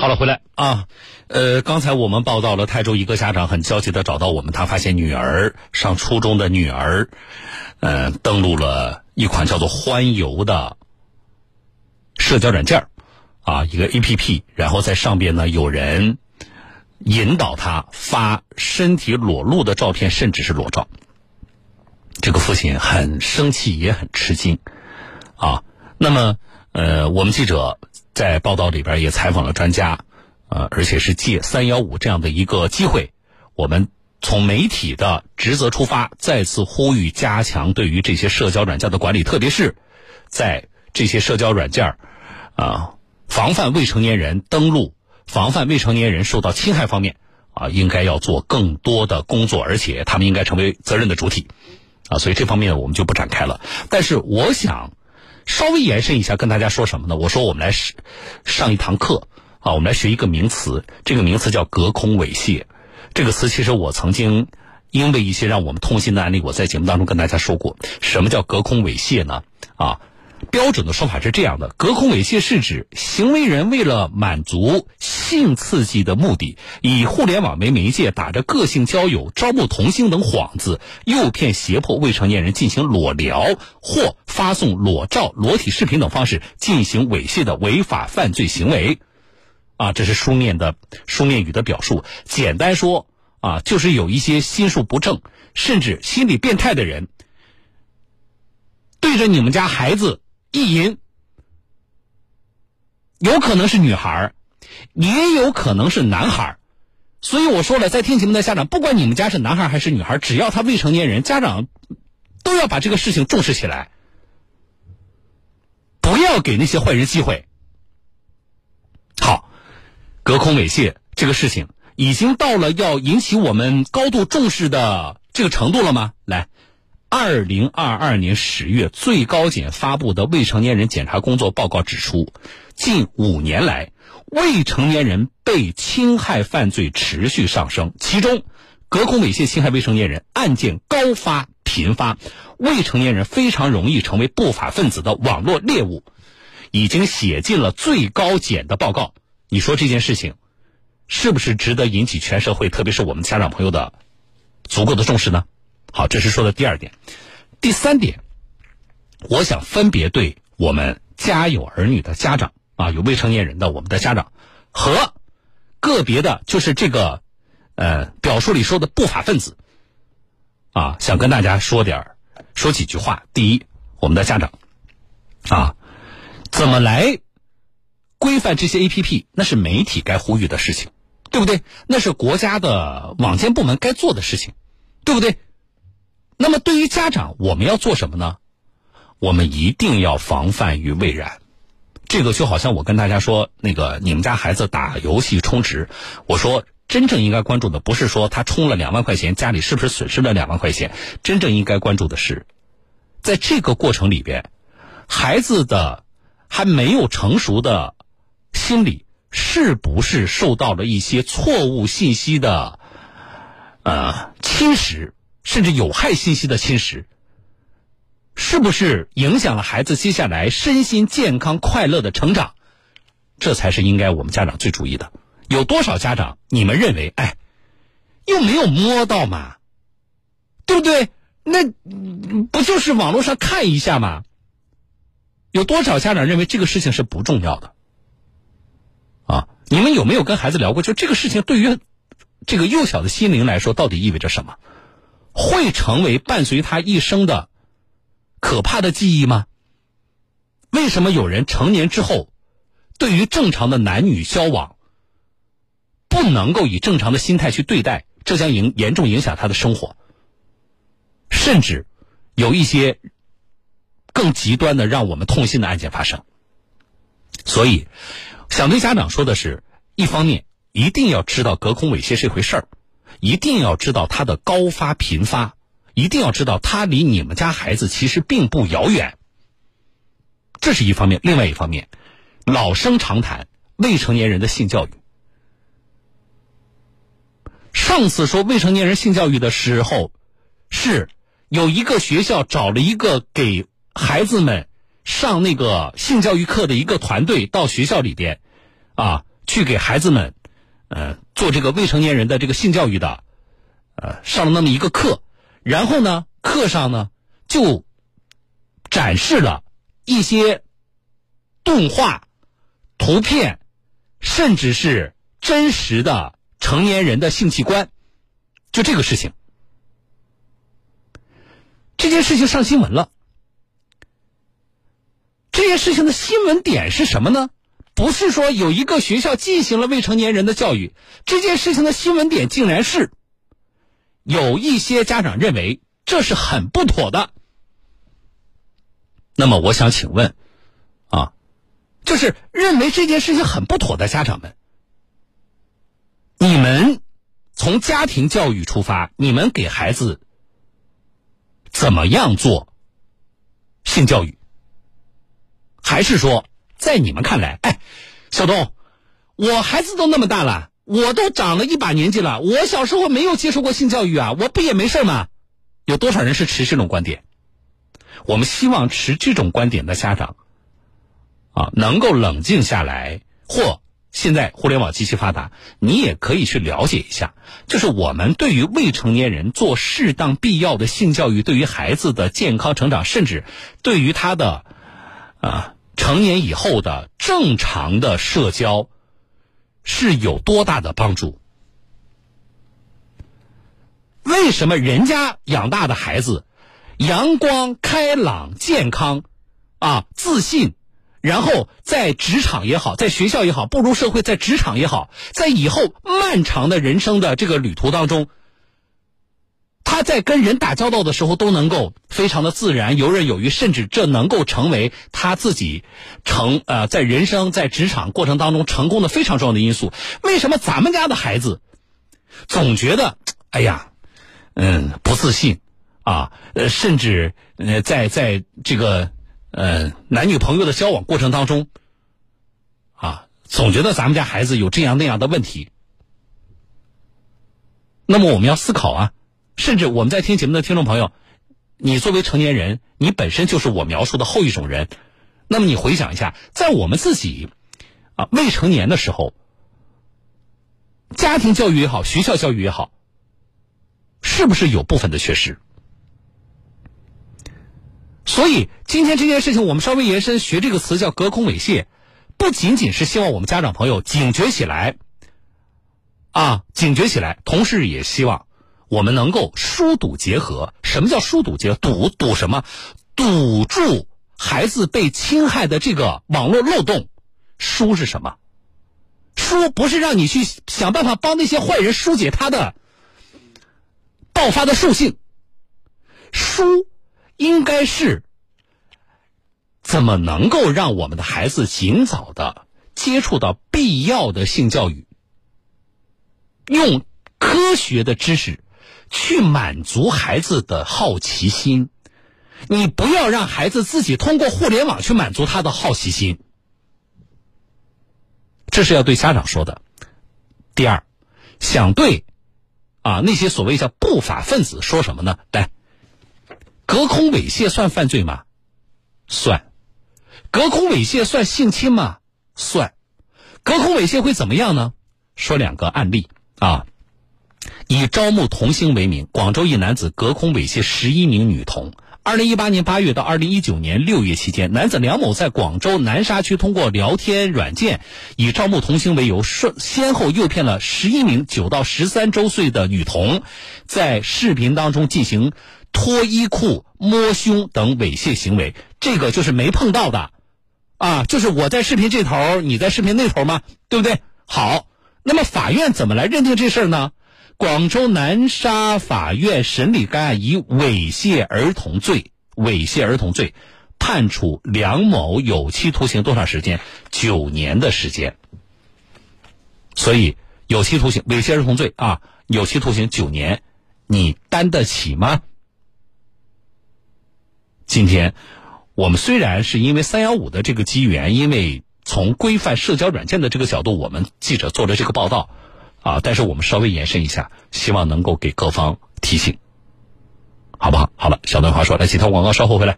好了，回来啊，呃，刚才我们报道了泰州一个家长很焦急的找到我们，他发现女儿上初中的女儿，呃，登录了一款叫做“欢游”的社交软件啊，一个 A P P，然后在上边呢有人引导他发身体裸露的照片，甚至是裸照。这个父亲很生气，也很吃惊啊。那么，呃，我们记者。在报道里边也采访了专家，呃，而且是借“三幺五”这样的一个机会，我们从媒体的职责出发，再次呼吁加强对于这些社交软件的管理，特别是在这些社交软件啊，防范未成年人登录、防范未成年人受到侵害方面啊，应该要做更多的工作，而且他们应该成为责任的主体啊，所以这方面我们就不展开了。但是我想。稍微延伸一下，跟大家说什么呢？我说我们来上一堂课啊，我们来学一个名词，这个名词叫隔空猥亵。这个词其实我曾经因为一些让我们痛心的案例，我在节目当中跟大家说过，什么叫隔空猥亵呢？啊。标准的说法是这样的：隔空猥亵是指行为人为了满足性刺激的目的，以互联网为媒介，打着个性交友、招募同性等幌子，诱骗、胁迫未成年人进行裸聊或发送裸照、裸体视频等方式进行猥亵的违法犯罪行为。啊，这是书面的书面语的表述。简单说啊，就是有一些心术不正，甚至心理变态的人，对着你们家孩子。意淫有可能是女孩也有可能是男孩所以我说了，在听节目的家长，不管你们家是男孩还是女孩只要他未成年人，家长都要把这个事情重视起来，不要给那些坏人机会。好，隔空猥亵这个事情已经到了要引起我们高度重视的这个程度了吗？来。二零二二年十月，最高检发布的未成年人检查工作报告指出，近五年来，未成年人被侵害犯罪持续上升，其中，隔空猥亵侵害未成年人案件高发频发，未成年人非常容易成为不法分子的网络猎物，已经写进了最高检的报告。你说这件事情，是不是值得引起全社会，特别是我们家长朋友的足够的重视呢？好，这是说的第二点，第三点，我想分别对我们家有儿女的家长啊，有未成年人的我们的家长，和个别的，就是这个呃表述里说的不法分子啊，想跟大家说点说几句话。第一，我们的家长啊，怎么来规范这些 A P P？那是媒体该呼吁的事情，对不对？那是国家的网监部门该做的事情，对不对？那么，对于家长，我们要做什么呢？我们一定要防范于未然。这个就好像我跟大家说，那个你们家孩子打游戏充值，我说真正应该关注的不是说他充了两万块钱，家里是不是损失了两万块钱？真正应该关注的是，在这个过程里边，孩子的还没有成熟的心理是不是受到了一些错误信息的呃侵蚀？甚至有害信息的侵蚀，是不是影响了孩子接下来身心健康、快乐的成长？这才是应该我们家长最注意的。有多少家长，你们认为，哎，又没有摸到嘛，对不对？那不就是网络上看一下吗？有多少家长认为这个事情是不重要的？啊，你们有没有跟孩子聊过？就这个事情对于这个幼小的心灵来说，到底意味着什么？会成为伴随他一生的可怕的记忆吗？为什么有人成年之后，对于正常的男女交往，不能够以正常的心态去对待？这将影严重影响他的生活，甚至有一些更极端的让我们痛心的案件发生。所以，想对家长说的是：一方面，一定要知道隔空猥亵这回事儿。一定要知道它的高发频发，一定要知道他离你们家孩子其实并不遥远。这是一方面，另外一方面，老生常谈未成年人的性教育。上次说未成年人性教育的时候，是有一个学校找了一个给孩子们上那个性教育课的一个团队到学校里边，啊。去给孩子们，呃，做这个未成年人的这个性教育的，呃，上了那么一个课，然后呢，课上呢就展示了一些动画、图片，甚至是真实的成年人的性器官，就这个事情，这件事情上新闻了。这件事情的新闻点是什么呢？不是说有一个学校进行了未成年人的教育，这件事情的新闻点竟然是有一些家长认为这是很不妥的。那么我想请问，啊，就是认为这件事情很不妥的家长们，你们从家庭教育出发，你们给孩子怎么样做性教育？还是说，在你们看来，哎，小东，我孩子都那么大了，我都长了一把年纪了，我小时候没有接受过性教育啊，我不也没事吗？有多少人是持这种观点？我们希望持这种观点的家长，啊，能够冷静下来，或现在互联网极其发达，你也可以去了解一下，就是我们对于未成年人做适当必要的性教育，对于孩子的健康成长，甚至对于他的。啊，成年以后的正常的社交是有多大的帮助？为什么人家养大的孩子阳光开朗、健康啊、自信，然后在职场也好，在学校也好，步入社会，在职场也好，在以后漫长的人生的这个旅途当中？在跟人打交道的时候都能够非常的自然、游刃有余，甚至这能够成为他自己成呃在人生在职场过程当中成功的非常重要的因素。为什么咱们家的孩子总觉得哎呀，嗯，不自信啊？呃，甚至呃在在这个呃男女朋友的交往过程当中啊，总觉得咱们家孩子有这样那样的问题。那么我们要思考啊。甚至我们在听节目的听众朋友，你作为成年人，你本身就是我描述的后一种人。那么你回想一下，在我们自己啊未成年的时候，家庭教育也好，学校教育也好，是不是有部分的缺失？所以今天这件事情，我们稍微延伸学这个词叫隔空猥亵，不仅仅是希望我们家长朋友警觉起来，啊，警觉起来，同时也希望。我们能够疏堵结合，什么叫疏堵结合？堵堵什么？堵住孩子被侵害的这个网络漏洞。疏是什么？疏不是让你去想办法帮那些坏人疏解他的爆发的兽性。疏应该是怎么能够让我们的孩子尽早的接触到必要的性教育，用科学的知识。去满足孩子的好奇心，你不要让孩子自己通过互联网去满足他的好奇心，这是要对家长说的。第二，想对啊那些所谓叫不法分子说什么呢？来，隔空猥亵算犯罪吗？算。隔空猥亵算性侵吗？算。隔空猥亵会怎么样呢？说两个案例啊。以招募童星为名，广州一男子隔空猥亵十一名女童。二零一八年八月到二零一九年六月期间，男子梁某在广州南沙区通过聊天软件，以招募童星为由，顺先后诱骗了十一名九到十三周岁的女童，在视频当中进行脱衣裤、摸胸等猥亵行为。这个就是没碰到的，啊，就是我在视频这头，你在视频那头吗？对不对？好，那么法院怎么来认定这事儿呢？广州南沙法院审理该案，以猥亵儿童罪，猥亵儿童罪，判处梁某有期徒刑多长时间？九年的时间。所以有期徒刑，猥亵儿童罪啊，有期徒刑九年，你担得起吗？今天我们虽然是因为三幺五的这个机缘，因为从规范社交软件的这个角度，我们记者做了这个报道。啊！但是我们稍微延伸一下，希望能够给各方提醒，好不好？好了，小段话说，来几条广告，稍后回来。